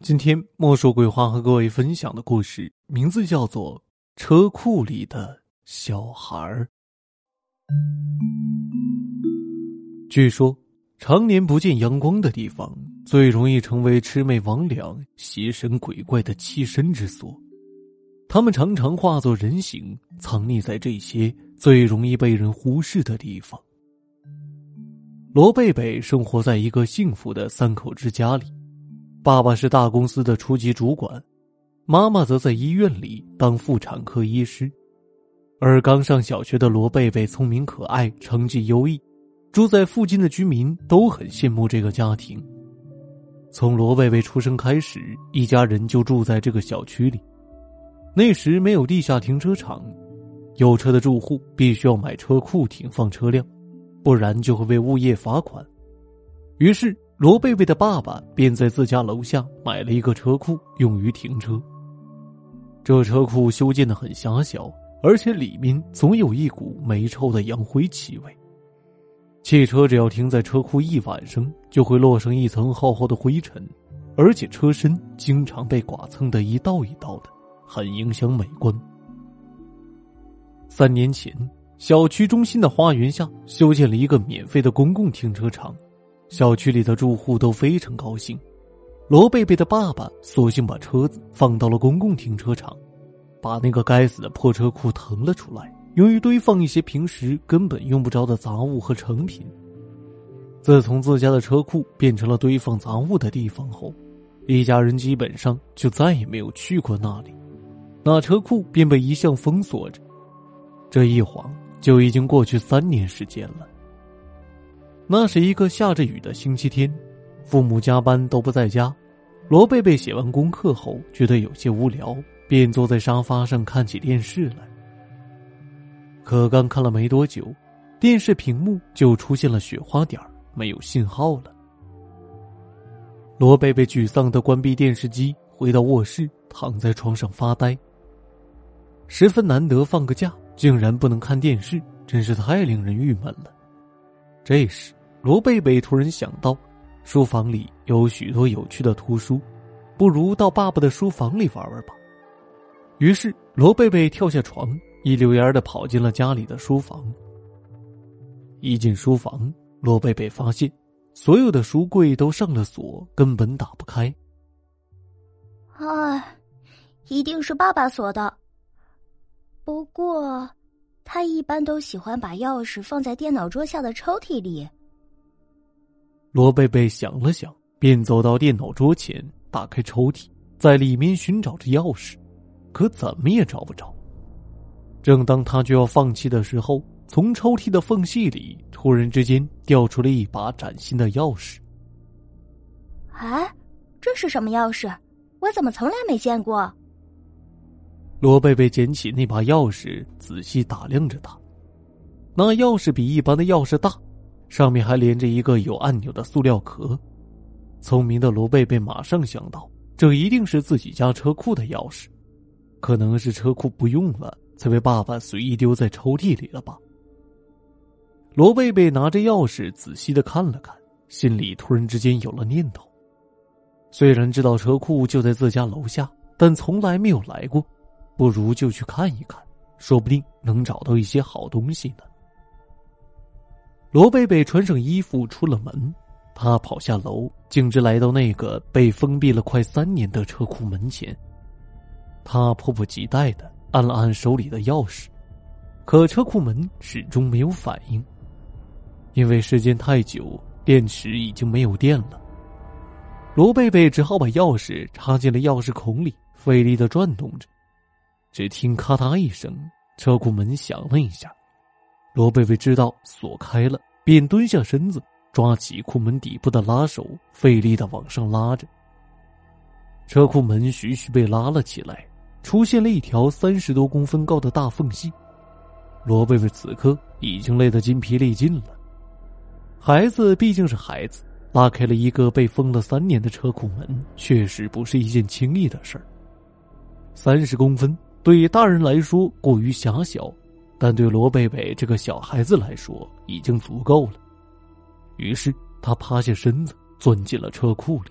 今天莫说鬼话和各位分享的故事名字叫做《车库里的小孩儿》。据说，常年不见阳光的地方，最容易成为魑魅魍魉、邪神鬼怪的栖身之所。他们常常化作人形，藏匿在这些最容易被人忽视的地方。罗贝贝生活在一个幸福的三口之家里，爸爸是大公司的初级主管，妈妈则在医院里当妇产科医师。而刚上小学的罗贝贝聪明可爱，成绩优异，住在附近的居民都很羡慕这个家庭。从罗贝贝出生开始，一家人就住在这个小区里。那时没有地下停车场，有车的住户必须要买车库停放车辆，不然就会被物业罚款。于是罗贝贝的爸爸便在自家楼下买了一个车库，用于停车。这车库修建的很狭小，而且里面总有一股霉臭的扬灰气味。汽车只要停在车库一晚上，就会落上一层厚厚的灰尘，而且车身经常被剐蹭的一道一道的。很影响美观。三年前，小区中心的花园下修建了一个免费的公共停车场，小区里的住户都非常高兴。罗贝贝的爸爸索性把车子放到了公共停车场，把那个该死的破车库腾了出来，用于堆放一些平时根本用不着的杂物和成品。自从自家的车库变成了堆放杂物的地方后，一家人基本上就再也没有去过那里。那车库便被一向封锁着，这一晃就已经过去三年时间了。那是一个下着雨的星期天，父母加班都不在家。罗贝贝写完功课后觉得有些无聊，便坐在沙发上看起电视来。可刚看了没多久，电视屏幕就出现了雪花点没有信号了。罗贝贝沮丧的关闭电视机，回到卧室，躺在床上发呆。十分难得放个假，竟然不能看电视，真是太令人郁闷了。这时，罗贝贝突然想到，书房里有许多有趣的图书，不如到爸爸的书房里玩玩吧。于是，罗贝贝跳下床，一溜烟的跑进了家里的书房。一进书房，罗贝贝发现，所有的书柜都上了锁，根本打不开。啊，一定是爸爸锁的。不过，他一般都喜欢把钥匙放在电脑桌下的抽屉里。罗贝贝想了想，便走到电脑桌前，打开抽屉，在里面寻找着钥匙，可怎么也找不着。正当他就要放弃的时候，从抽屉的缝隙里突然之间掉出了一把崭新的钥匙。哎，这是什么钥匙？我怎么从来没见过？罗贝贝捡起那把钥匙，仔细打量着它。那钥匙比一般的钥匙大，上面还连着一个有按钮的塑料壳。聪明的罗贝贝马上想到，这一定是自己家车库的钥匙，可能是车库不用了，才被爸爸随意丢在抽屉里了吧。罗贝贝拿着钥匙仔细的看了看，心里突然之间有了念头：虽然知道车库就在自家楼下，但从来没有来过。不如就去看一看，说不定能找到一些好东西呢。罗贝贝穿上衣服出了门，他跑下楼，径直来到那个被封闭了快三年的车库门前。他迫不及待的按了按手里的钥匙，可车库门始终没有反应，因为时间太久，电池已经没有电了。罗贝贝只好把钥匙插进了钥匙孔里，费力的转动着。只听咔嗒一声，车库门响了一下。罗贝贝知道锁开了，便蹲下身子，抓起库门底部的拉手，费力的往上拉着。车库门徐徐被拉了起来，出现了一条三十多公分高的大缝隙。罗贝贝此刻已经累得筋疲力尽了。孩子毕竟是孩子，拉开了一个被封了三年的车库门，确实不是一件轻易的事儿。三十公分。对大人来说过于狭小，但对罗贝贝这个小孩子来说已经足够了。于是他趴下身子，钻进了车库里。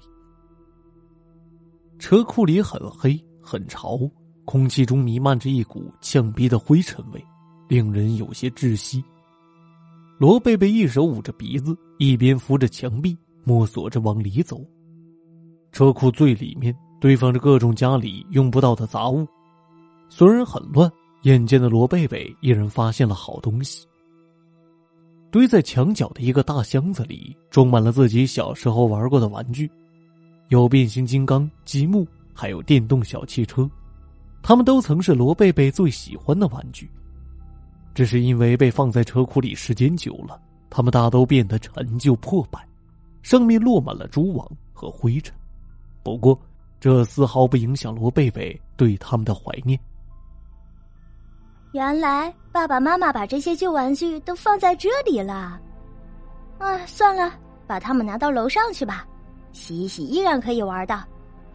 车库里很黑很潮，空气中弥漫着一股呛鼻的灰尘味，令人有些窒息。罗贝贝一手捂着鼻子，一边扶着墙壁，摸索着往里走。车库最里面堆放着各种家里用不到的杂物，虽然很乱，眼尖的罗贝贝依然发现了好东西。堆在墙角的一个大箱子里，装满了自己小时候玩过的玩具，有变形金刚、积木，还有电动小汽车，他们都曾是罗贝贝最喜欢的玩具。只是因为被放在车库里时间久了，他们大都变得陈旧破败，上面落满了蛛网和灰尘。不过，这丝毫不影响罗贝贝对他们的怀念。原来爸爸妈妈把这些旧玩具都放在这里了。啊，算了，把它们拿到楼上去吧，洗一洗依然可以玩的。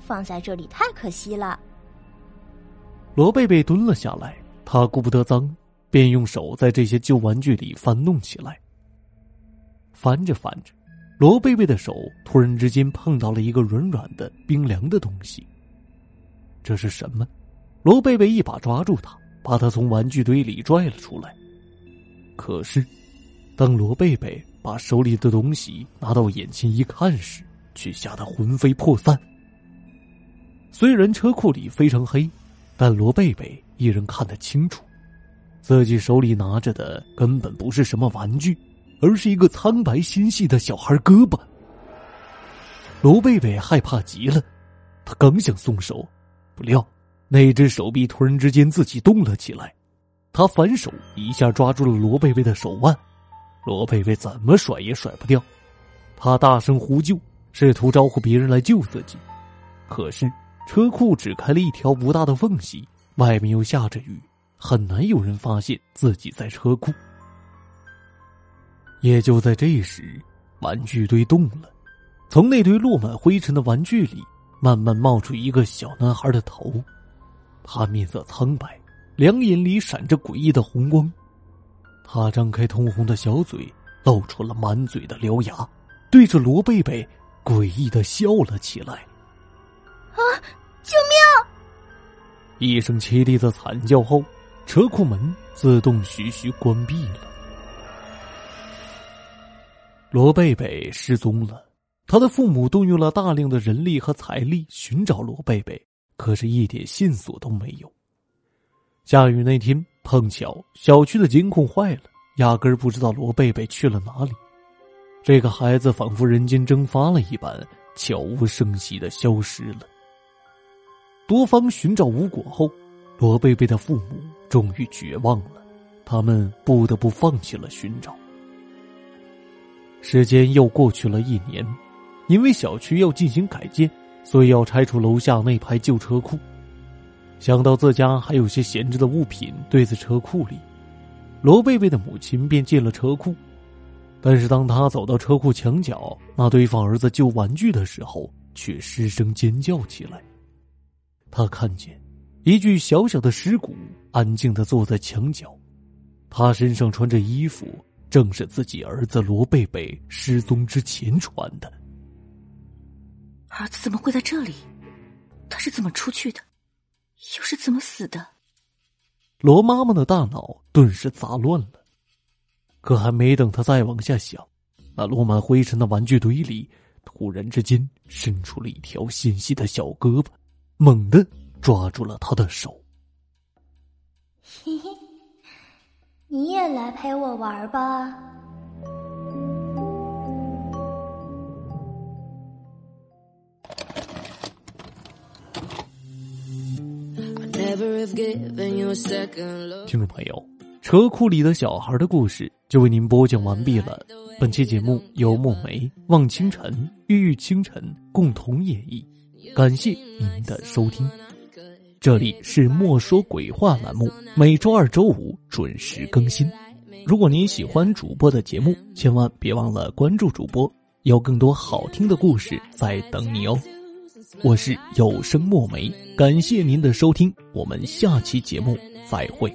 放在这里太可惜了。罗贝贝蹲了下来，他顾不得脏。便用手在这些旧玩具里翻弄起来。翻着翻着，罗贝贝的手突然之间碰到了一个软软的、冰凉的东西。这是什么？罗贝贝一把抓住它，把他从玩具堆里拽了出来。可是，当罗贝贝把手里的东西拿到眼前一看时，却吓得魂飞魄散。虽然车库里非常黑，但罗贝贝依然看得清楚。自己手里拿着的根本不是什么玩具，而是一个苍白纤细的小孩胳膊。罗贝贝害怕极了，他刚想松手，不料那只手臂突然之间自己动了起来，他反手一下抓住了罗贝贝的手腕，罗贝贝怎么甩也甩不掉，他大声呼救，试图招呼别人来救自己，可是车库只开了一条不大的缝隙，外面又下着雨。很难有人发现自己在车库。也就在这时，玩具堆动了，从那堆落满灰尘的玩具里，慢慢冒出一个小男孩的头。他面色苍白，两眼里闪着诡异的红光。他张开通红的小嘴，露出了满嘴的獠牙，对着罗贝贝诡异的笑了起来。啊！救命！一声凄厉的惨叫后。车库门自动徐徐关闭了。罗贝贝失踪了，他的父母动用了大量的人力和财力寻找罗贝贝，可是一点线索都没有。下雨那天，碰巧小区的监控坏了，压根儿不知道罗贝贝去了哪里。这个孩子仿佛人间蒸发了一般，悄无声息的消失了。多方寻找无果后。罗贝贝的父母终于绝望了，他们不得不放弃了寻找。时间又过去了一年，因为小区要进行改建，所以要拆除楼下那排旧车库。想到自家还有些闲置的物品堆在车库里，罗贝贝的母亲便进了车库。但是当他走到车库墙角那堆放儿子旧玩具的时候，却失声尖叫起来。他看见。一具小小的尸骨安静的坐在墙角，他身上穿着衣服，正是自己儿子罗贝贝失踪之前穿的。儿子怎么会在这里？他是怎么出去的？又是怎么死的？罗妈妈的大脑顿时杂乱了。可还没等他再往下想，那落满灰尘的玩具堆里，突然之间伸出了一条纤细的小胳膊，猛地。抓住了他的手。嘿嘿，你也来陪我玩吧。听众朋友，车库里的小孩的故事就为您播讲完毕了。本期节目由墨梅、望清晨、郁郁清晨共同演绎，感谢您的收听。这里是莫说鬼话栏目，每周二、周五准时更新。如果您喜欢主播的节目，千万别忘了关注主播，有更多好听的故事在等你哦。我是有声墨梅，感谢您的收听，我们下期节目再会。